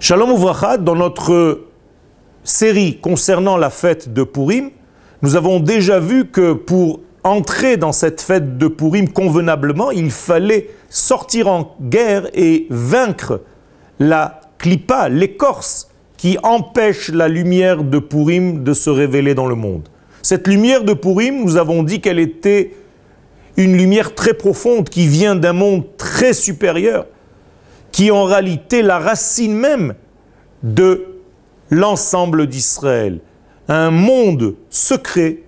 Shalom Ouvracha, dans notre série concernant la fête de Purim, nous avons déjà vu que pour entrer dans cette fête de Purim convenablement, il fallait sortir en guerre et vaincre la clipa, l'écorce qui empêche la lumière de Purim de se révéler dans le monde. Cette lumière de Purim, nous avons dit qu'elle était une lumière très profonde qui vient d'un monde très supérieur, qui est en réalité la racine même de l'ensemble d'Israël. Un monde secret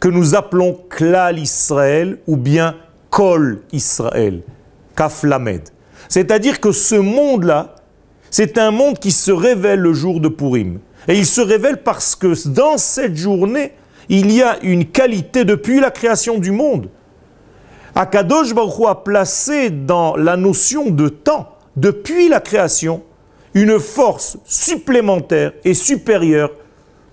que nous appelons Klal Israël ou bien Kol Israël, Kaflamed. C'est-à-dire que ce monde-là, c'est un monde qui se révèle le jour de Purim. Et il se révèle parce que dans cette journée, il y a une qualité depuis la création du monde. Akadosh Baruch Hu dans la notion de temps, depuis la création, une force supplémentaire et supérieure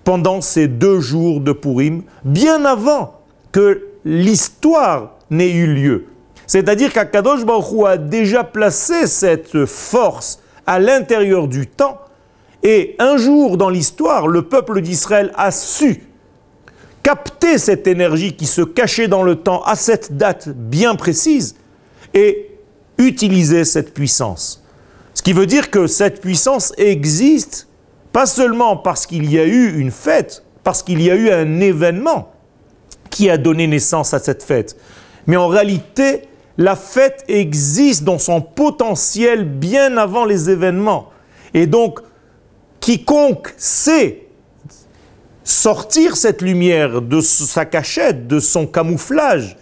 pendant ces deux jours de Purim, bien avant que l'histoire n'ait eu lieu. C'est-à-dire qu'Akadosh Baruch a déjà placé cette force à l'intérieur du temps, et un jour dans l'histoire, le peuple d'Israël a su capter cette énergie qui se cachait dans le temps à cette date bien précise et utiliser cette puissance. Ce qui veut dire que cette puissance existe pas seulement parce qu'il y a eu une fête, parce qu'il y a eu un événement qui a donné naissance à cette fête, mais en réalité, la fête existe dans son potentiel bien avant les événements. Et donc, quiconque sait sortir cette lumière de sa cachette, de son camouflage,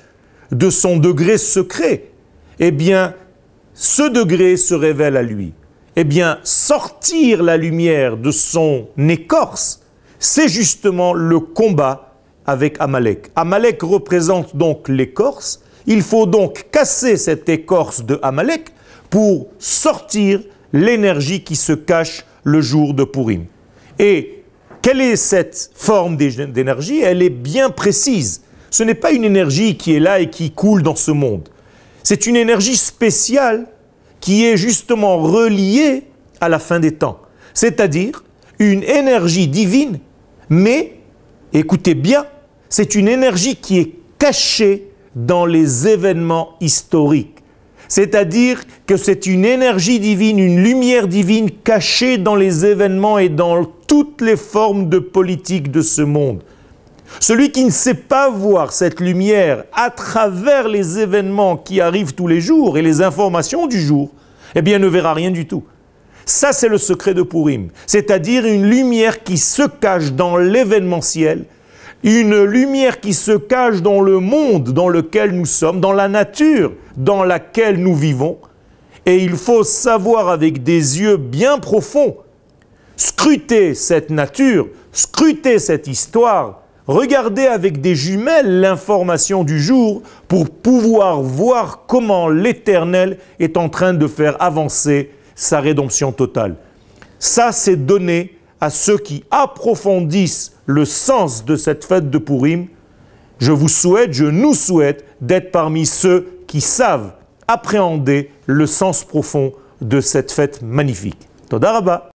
de son degré secret, eh bien, ce degré se révèle à lui eh bien, sortir la lumière de son écorce, c'est justement le combat avec Amalek. Amalek représente donc l'écorce. Il faut donc casser cette écorce de Amalek pour sortir l'énergie qui se cache le jour de Purim. Et quelle est cette forme d'énergie? Elle est bien précise. Ce n'est pas une énergie qui est là et qui coule dans ce monde. C'est une énergie spéciale qui est justement relié à la fin des temps. C'est-à-dire une énergie divine, mais, écoutez bien, c'est une énergie qui est cachée dans les événements historiques. C'est-à-dire que c'est une énergie divine, une lumière divine cachée dans les événements et dans toutes les formes de politique de ce monde. Celui qui ne sait pas voir cette lumière à travers les événements qui arrivent tous les jours et les informations du jour, eh bien ne verra rien du tout. Ça, c'est le secret de Purim, c'est-à-dire une lumière qui se cache dans l'événementiel, une lumière qui se cache dans le monde dans lequel nous sommes, dans la nature dans laquelle nous vivons. Et il faut savoir avec des yeux bien profonds scruter cette nature, scruter cette histoire, regarder avec des jumelles l'information du jour pour pouvoir voir comment l'Éternel est en train de faire avancer sa rédemption totale. Ça, c'est donné à ceux qui approfondissent le sens de cette fête de Purim. Je vous souhaite, je nous souhaite d'être parmi ceux qui savent appréhender le sens profond de cette fête magnifique. Todaraba.